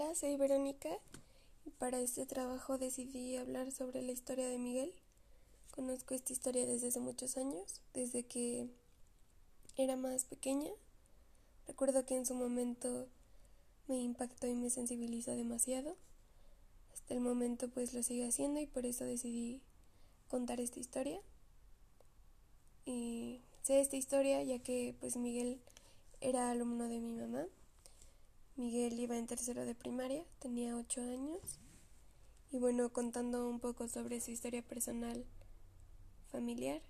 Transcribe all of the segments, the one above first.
Hola, soy Verónica y para este trabajo decidí hablar sobre la historia de Miguel. Conozco esta historia desde hace muchos años, desde que era más pequeña. Recuerdo que en su momento me impactó y me sensibilizó demasiado. Hasta el momento pues lo sigo haciendo y por eso decidí contar esta historia. Y sé esta historia ya que pues Miguel era alumno de mi mamá Miguel iba en tercero de primaria, tenía ocho años. Y bueno, contando un poco sobre su historia personal familiar,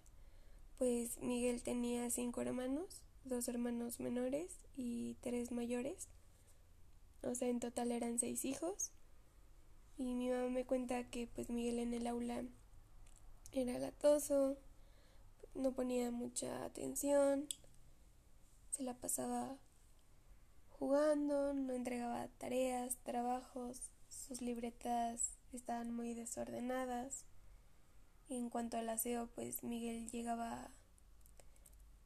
pues Miguel tenía cinco hermanos, dos hermanos menores y tres mayores. O sea, en total eran seis hijos. Y mi mamá me cuenta que pues Miguel en el aula era latoso, no ponía mucha atención, se la pasaba jugando, no entregaba tareas, trabajos, sus libretas estaban muy desordenadas. en cuanto al aseo, pues Miguel llegaba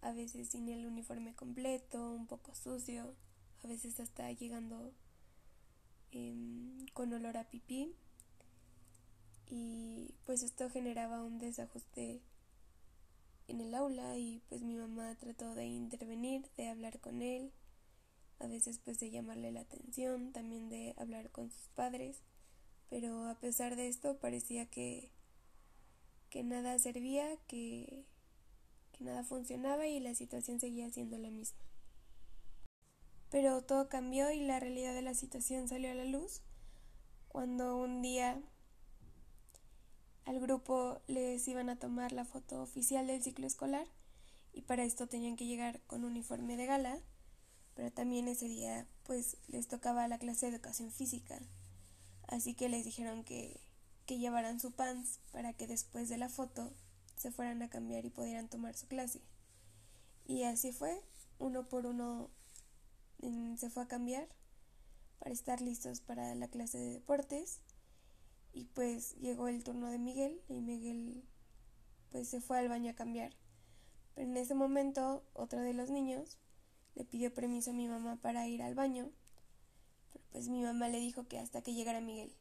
a veces sin el uniforme completo, un poco sucio, a veces hasta llegando em, con olor a pipí. Y pues esto generaba un desajuste en el aula y pues mi mamá trató de intervenir, de hablar con él a veces pues de llamarle la atención, también de hablar con sus padres, pero a pesar de esto parecía que, que nada servía, que, que nada funcionaba y la situación seguía siendo la misma. Pero todo cambió y la realidad de la situación salió a la luz cuando un día al grupo les iban a tomar la foto oficial del ciclo escolar y para esto tenían que llegar con uniforme de gala pero también ese día pues les tocaba la clase de educación física, así que les dijeron que, que llevaran su pants para que después de la foto se fueran a cambiar y pudieran tomar su clase. Y así fue, uno por uno se fue a cambiar para estar listos para la clase de deportes y pues llegó el turno de Miguel y Miguel pues se fue al baño a cambiar. Pero en ese momento otro de los niños le pidió permiso a mi mamá para ir al baño, pues mi mamá le dijo que hasta que llegara Miguel.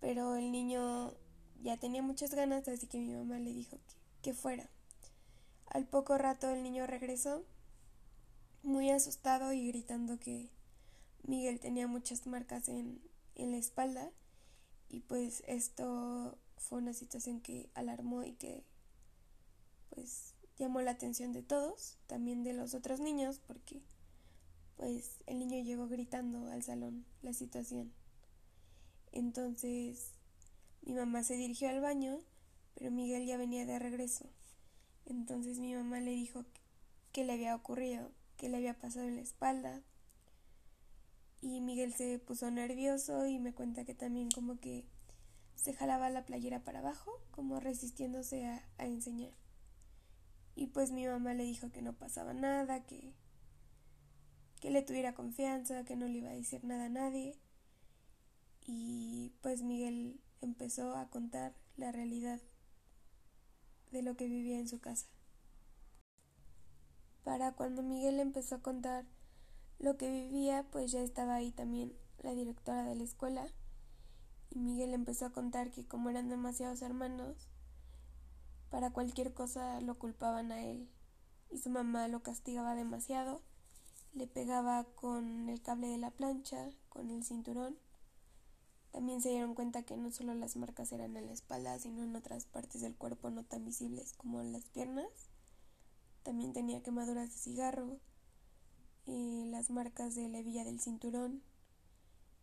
Pero el niño ya tenía muchas ganas, así que mi mamá le dijo que, que fuera. Al poco rato el niño regresó, muy asustado y gritando que Miguel tenía muchas marcas en, en la espalda y pues esto fue una situación que alarmó y que pues llamó la atención de todos, también de los otros niños, porque pues el niño llegó gritando al salón la situación. Entonces mi mamá se dirigió al baño, pero Miguel ya venía de regreso. Entonces mi mamá le dijo que le había ocurrido, que le había pasado en la espalda. Y Miguel se puso nervioso y me cuenta que también como que se jalaba la playera para abajo, como resistiéndose a enseñar. Y pues mi mamá le dijo que no pasaba nada, que, que le tuviera confianza, que no le iba a decir nada a nadie. Y pues Miguel empezó a contar la realidad de lo que vivía en su casa. Para cuando Miguel empezó a contar lo que vivía, pues ya estaba ahí también la directora de la escuela. Y Miguel empezó a contar que como eran demasiados hermanos, para cualquier cosa lo culpaban a él y su mamá lo castigaba demasiado. Le pegaba con el cable de la plancha, con el cinturón. También se dieron cuenta que no solo las marcas eran en la espalda, sino en otras partes del cuerpo no tan visibles como en las piernas. También tenía quemaduras de cigarro, y las marcas de la hebilla del cinturón.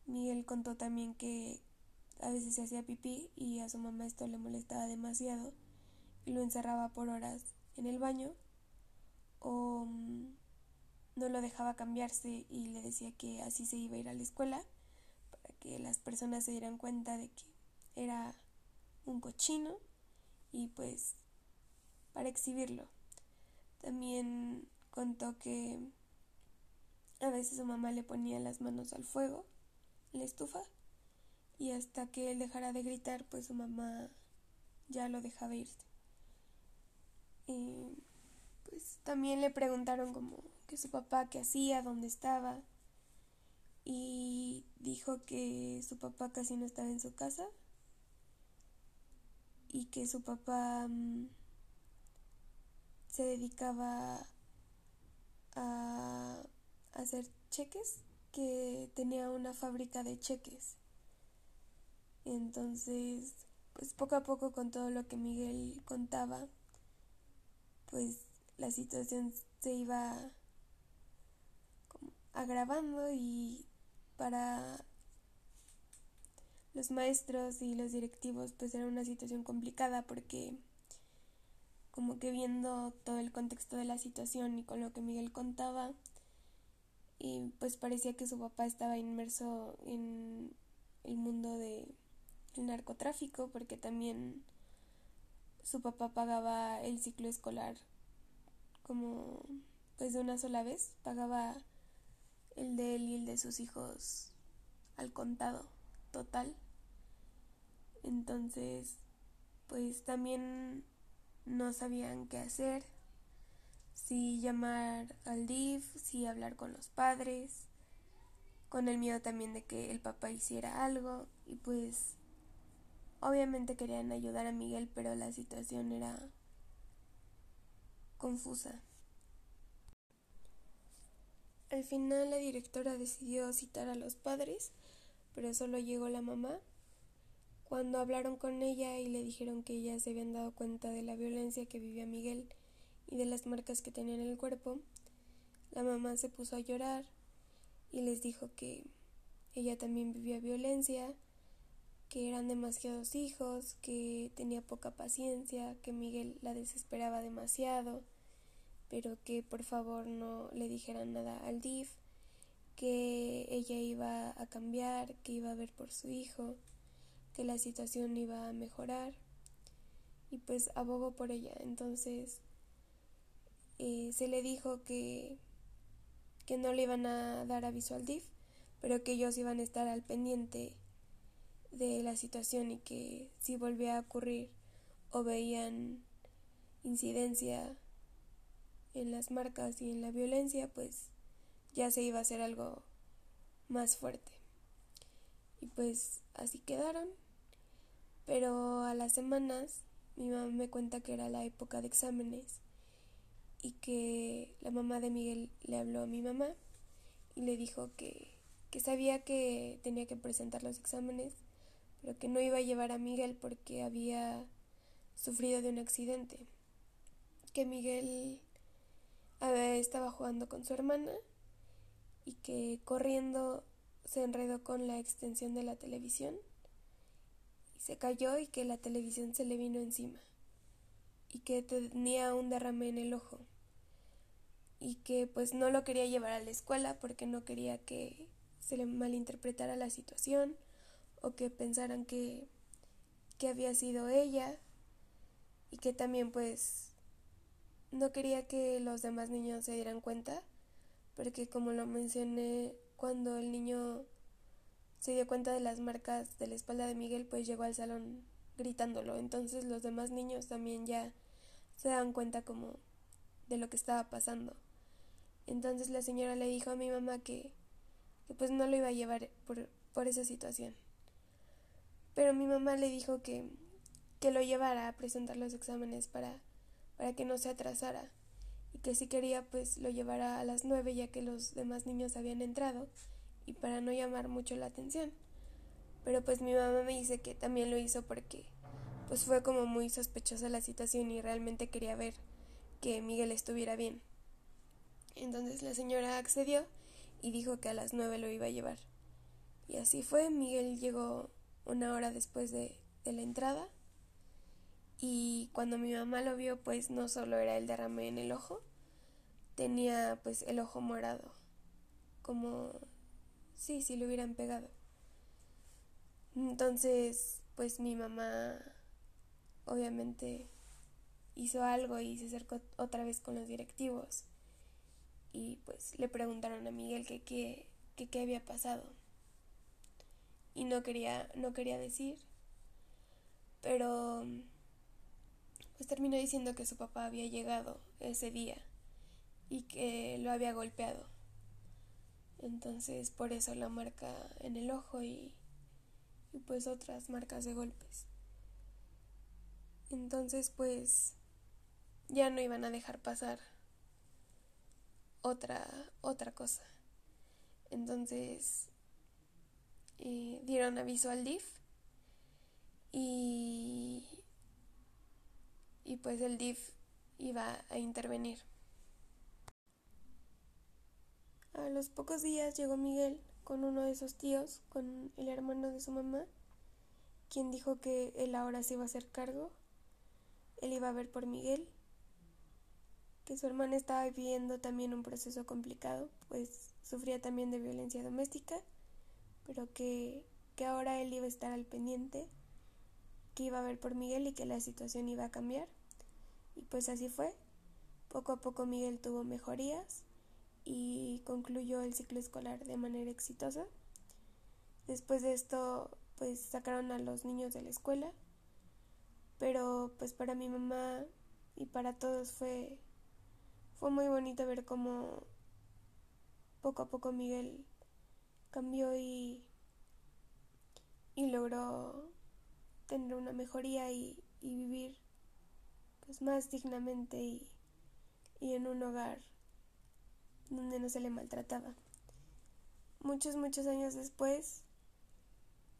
Miguel contó también que a veces se hacía pipí y a su mamá esto le molestaba demasiado y lo encerraba por horas en el baño o mm, no lo dejaba cambiarse y le decía que así se iba a ir a la escuela para que las personas se dieran cuenta de que era un cochino y pues para exhibirlo. También contó que a veces su mamá le ponía las manos al fuego, la estufa, y hasta que él dejara de gritar, pues su mamá ya lo dejaba irse. Y pues también le preguntaron como que su papá qué hacía, dónde estaba. y dijo que su papá casi no estaba en su casa y que su papá mm, se dedicaba a hacer cheques, que tenía una fábrica de cheques. Entonces, pues poco a poco con todo lo que Miguel contaba, pues la situación se iba agravando y para los maestros y los directivos pues era una situación complicada porque como que viendo todo el contexto de la situación y con lo que Miguel contaba y pues parecía que su papá estaba inmerso en el mundo de el narcotráfico porque también su papá pagaba el ciclo escolar como pues de una sola vez pagaba el de él y el de sus hijos al contado total. Entonces, pues también no sabían qué hacer, si llamar al DIF, si hablar con los padres, con el miedo también de que el papá hiciera algo y pues obviamente querían ayudar a Miguel, pero la situación era confusa. Al final la directora decidió citar a los padres, pero solo llegó la mamá. Cuando hablaron con ella y le dijeron que ya se habían dado cuenta de la violencia que vivía Miguel y de las marcas que tenía en el cuerpo, la mamá se puso a llorar y les dijo que ella también vivía violencia, que eran demasiados hijos, que tenía poca paciencia, que Miguel la desesperaba demasiado pero que por favor no le dijeran nada al DIF, que ella iba a cambiar, que iba a ver por su hijo, que la situación iba a mejorar y pues abogó por ella. Entonces eh, se le dijo que, que no le iban a dar aviso al DIF, pero que ellos iban a estar al pendiente de la situación y que si volvía a ocurrir o veían incidencia en las marcas y en la violencia, pues ya se iba a hacer algo más fuerte. Y pues así quedaron. Pero a las semanas mi mamá me cuenta que era la época de exámenes y que la mamá de Miguel le habló a mi mamá y le dijo que, que sabía que tenía que presentar los exámenes, pero que no iba a llevar a Miguel porque había sufrido de un accidente. Que Miguel estaba jugando con su hermana y que corriendo se enredó con la extensión de la televisión y se cayó y que la televisión se le vino encima y que tenía un derrame en el ojo y que pues no lo quería llevar a la escuela porque no quería que se le malinterpretara la situación o que pensaran que, que había sido ella y que también pues no quería que los demás niños se dieran cuenta, porque como lo mencioné, cuando el niño se dio cuenta de las marcas de la espalda de Miguel, pues llegó al salón gritándolo. Entonces los demás niños también ya se daban cuenta como de lo que estaba pasando. Entonces la señora le dijo a mi mamá que, que pues no lo iba a llevar por, por esa situación. Pero mi mamá le dijo que, que lo llevara a presentar los exámenes para para que no se atrasara y que si quería pues lo llevara a las nueve ya que los demás niños habían entrado y para no llamar mucho la atención. Pero pues mi mamá me dice que también lo hizo porque pues fue como muy sospechosa la situación y realmente quería ver que Miguel estuviera bien. Entonces la señora accedió y dijo que a las nueve lo iba a llevar. Y así fue, Miguel llegó una hora después de, de la entrada. Y cuando mi mamá lo vio, pues no solo era el derrame en el ojo, tenía pues el ojo morado, como sí, si lo hubieran pegado. Entonces, pues mi mamá obviamente hizo algo y se acercó otra vez con los directivos. Y pues le preguntaron a Miguel que qué había pasado y no quería no quería decir pero pues terminó diciendo que su papá había llegado ese día y que lo había golpeado. Entonces por eso la marca en el ojo y, y pues otras marcas de golpes. Entonces pues ya no iban a dejar pasar otra, otra cosa. Entonces dieron aviso al DIF y, y pues el DIF iba a intervenir. A los pocos días llegó Miguel con uno de sus tíos, con el hermano de su mamá, quien dijo que él ahora se iba a hacer cargo, él iba a ver por Miguel, que su hermana estaba viviendo también un proceso complicado, pues sufría también de violencia doméstica, pero que, que ahora él iba a estar al pendiente, que iba a ver por Miguel y que la situación iba a cambiar. Y pues así fue. Poco a poco Miguel tuvo mejorías y concluyó el ciclo escolar de manera exitosa. Después de esto, pues sacaron a los niños de la escuela, pero pues para mi mamá y para todos fue fue muy bonito ver cómo poco a poco Miguel cambió y y logró tener una mejoría y, y vivir pues más dignamente y, y en un hogar donde no se le maltrataba. Muchos, muchos años después,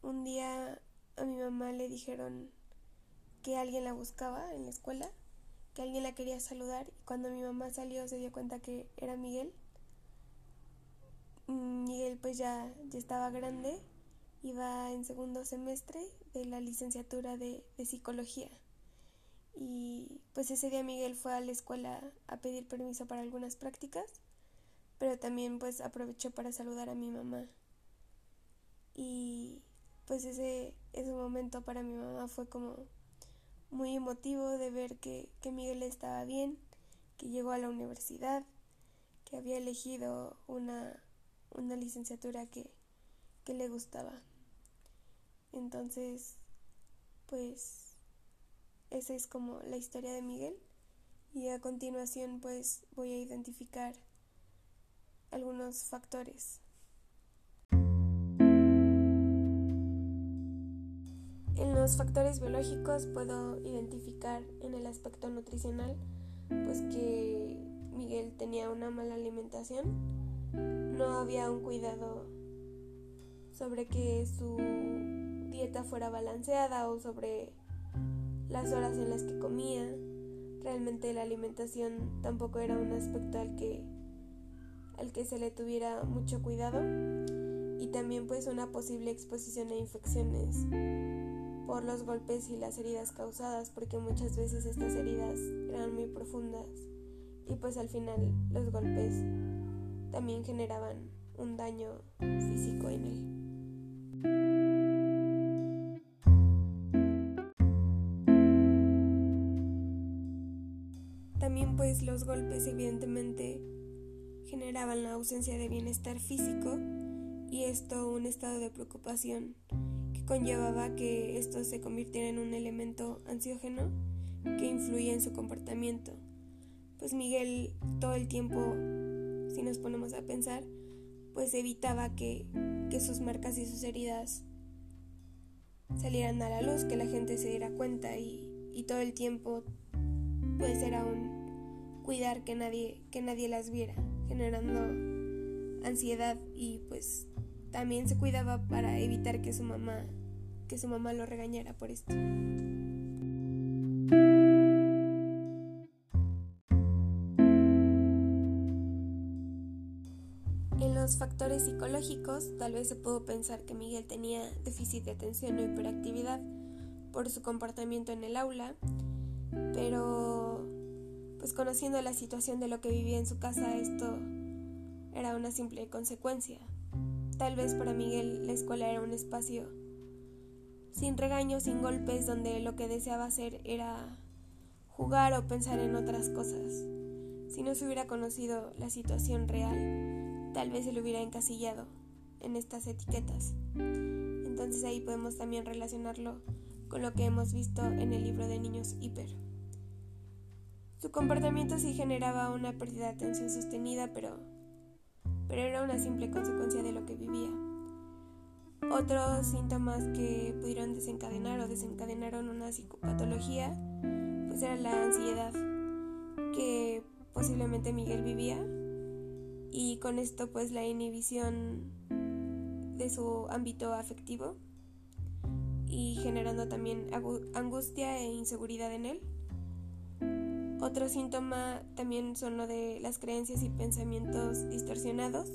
un día a mi mamá le dijeron que alguien la buscaba en la escuela, que alguien la quería saludar y cuando mi mamá salió se dio cuenta que era Miguel. Mm, Miguel pues ya, ya estaba grande, iba en segundo semestre de la licenciatura de, psicología. Y pues ese día Miguel fue a la escuela a pedir permiso para algunas prácticas pero también pues aprovechó para saludar a mi mamá. Y pues ese, ese momento para mi mamá fue como muy emotivo de ver que, que Miguel estaba bien, que llegó a la universidad, que había elegido una, una licenciatura que, que le gustaba. Entonces, pues esa es como la historia de Miguel y a continuación pues voy a identificar algunos factores. En los factores biológicos puedo identificar en el aspecto nutricional pues que Miguel tenía una mala alimentación, no había un cuidado sobre que su dieta fuera balanceada o sobre las horas en las que comía. Realmente la alimentación tampoco era un aspecto al que al que se le tuviera mucho cuidado y también pues una posible exposición a infecciones por los golpes y las heridas causadas porque muchas veces estas heridas eran muy profundas y pues al final los golpes también generaban un daño físico en él. También pues los golpes evidentemente generaban la ausencia de bienestar físico y esto un estado de preocupación que conllevaba que esto se convirtiera en un elemento ansiógeno que influía en su comportamiento. Pues Miguel todo el tiempo, si nos ponemos a pensar, pues evitaba que, que sus marcas y sus heridas salieran a la luz, que la gente se diera cuenta y, y todo el tiempo pues era un cuidar que nadie, que nadie las viera generando ansiedad y pues también se cuidaba para evitar que su mamá que su mamá lo regañara por esto. Factores psicológicos, tal vez se pudo pensar que Miguel tenía déficit de atención o hiperactividad por su comportamiento en el aula, pero pues conociendo la situación de lo que vivía en su casa, esto era una simple consecuencia. Tal vez para Miguel la escuela era un espacio sin regaños, sin golpes, donde lo que deseaba hacer era jugar o pensar en otras cosas. Si no se hubiera conocido la situación real, tal vez se lo hubiera encasillado en estas etiquetas. Entonces ahí podemos también relacionarlo con lo que hemos visto en el libro de niños hiper. Su comportamiento sí generaba una pérdida de atención sostenida, pero pero era una simple consecuencia de lo que vivía. Otros síntomas que pudieron desencadenar o desencadenaron una psicopatología, pues era la ansiedad que posiblemente Miguel vivía y con esto pues la inhibición de su ámbito afectivo y generando también angustia e inseguridad en él. Otro síntoma también son lo de las creencias y pensamientos distorsionados,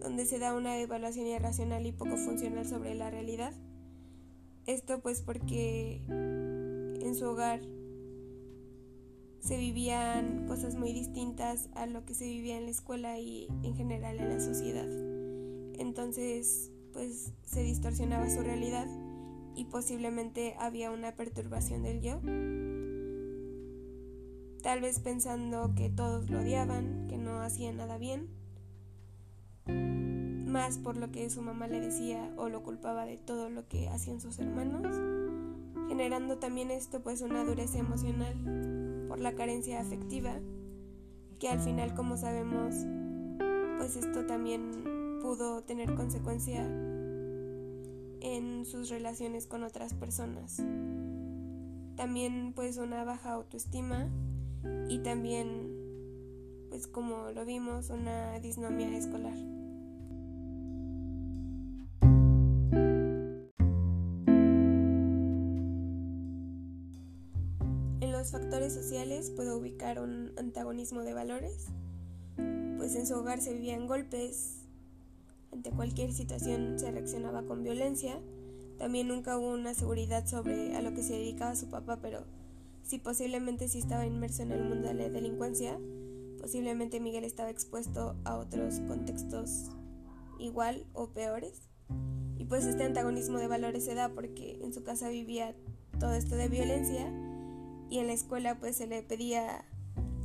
donde se da una evaluación irracional y poco funcional sobre la realidad. Esto pues porque en su hogar se vivían cosas muy distintas a lo que se vivía en la escuela y en general en la sociedad. Entonces, pues se distorsionaba su realidad y posiblemente había una perturbación del yo. Tal vez pensando que todos lo odiaban, que no hacía nada bien, más por lo que su mamá le decía o lo culpaba de todo lo que hacían sus hermanos, generando también esto pues una dureza emocional por la carencia afectiva, que al final como sabemos pues esto también pudo tener consecuencia en sus relaciones con otras personas. También pues una baja autoestima y también pues como lo vimos una disnomia escolar. Sociales puedo ubicar un antagonismo de valores, pues en su hogar se vivían golpes, ante cualquier situación se reaccionaba con violencia. También nunca hubo una seguridad sobre a lo que se dedicaba su papá, pero si posiblemente sí estaba inmerso en el mundo de la delincuencia, posiblemente Miguel estaba expuesto a otros contextos igual o peores. Y pues este antagonismo de valores se da porque en su casa vivía todo esto de violencia y en la escuela pues se le pedía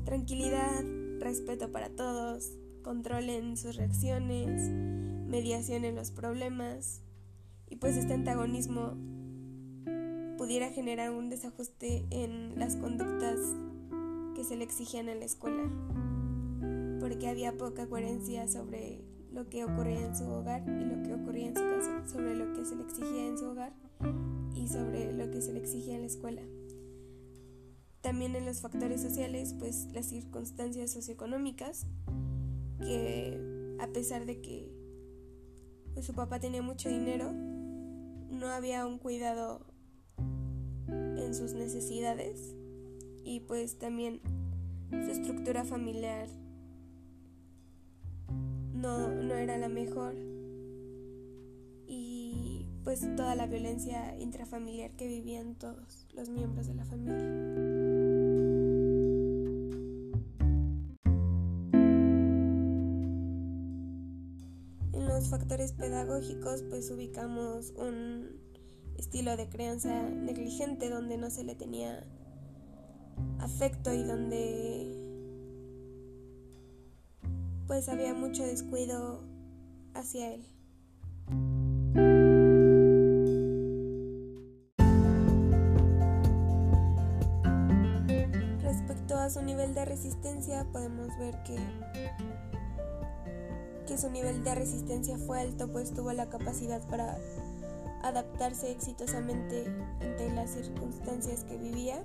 tranquilidad, respeto para todos, control en sus reacciones, mediación en los problemas y pues este antagonismo pudiera generar un desajuste en las conductas que se le exigían en la escuela, porque había poca coherencia sobre lo que ocurría en su hogar y lo que ocurría en su casa, sobre lo que se le exigía en su hogar y sobre lo que se le exigía en la escuela. También en los factores sociales, pues las circunstancias socioeconómicas, que a pesar de que pues su papá tenía mucho dinero, no había un cuidado en sus necesidades y pues también su estructura familiar no, no era la mejor y pues toda la violencia intrafamiliar que vivían todos los miembros de la familia. Factores pedagógicos pues ubicamos un estilo de crianza negligente donde no se le tenía afecto y donde pues había mucho descuido hacia él. Respecto a su nivel de resistencia podemos ver que que su nivel de resistencia fue alto, pues tuvo la capacidad para adaptarse exitosamente ante las circunstancias que vivía.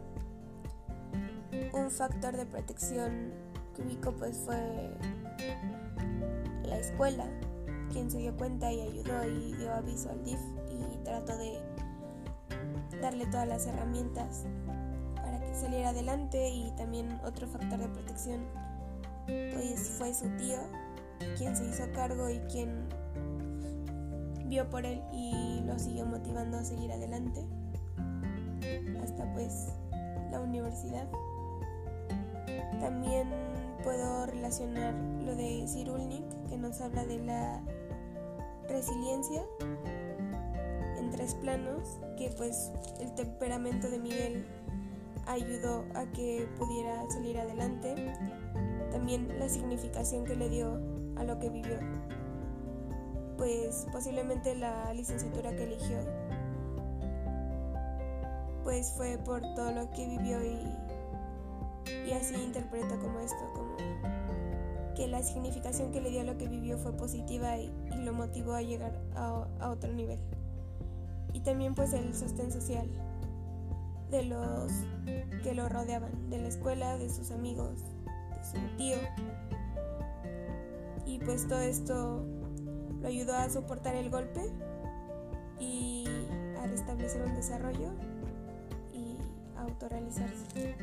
Un factor de protección ubicó pues fue la escuela, quien se dio cuenta y ayudó y dio aviso al DIF y trató de darle todas las herramientas para que saliera adelante y también otro factor de protección pues fue su tío quien se hizo cargo y quien vio por él y lo siguió motivando a seguir adelante hasta pues la universidad. También puedo relacionar lo de Cyrulnik que nos habla de la resiliencia en tres planos, que pues el temperamento de Miguel ayudó a que pudiera salir adelante. También la significación que le dio a lo que vivió. Pues posiblemente la licenciatura que eligió pues fue por todo lo que vivió y, y así interpreta como esto, como que la significación que le dio a lo que vivió fue positiva y, lo motivó a llegar a, a, otro nivel. Y también pues el sostén social de los que lo rodeaban, de la escuela, de sus amigos, de su tío. Y pues todo esto lo ayudó a soportar el golpe y a restablecer un desarrollo y a autorrealizarse.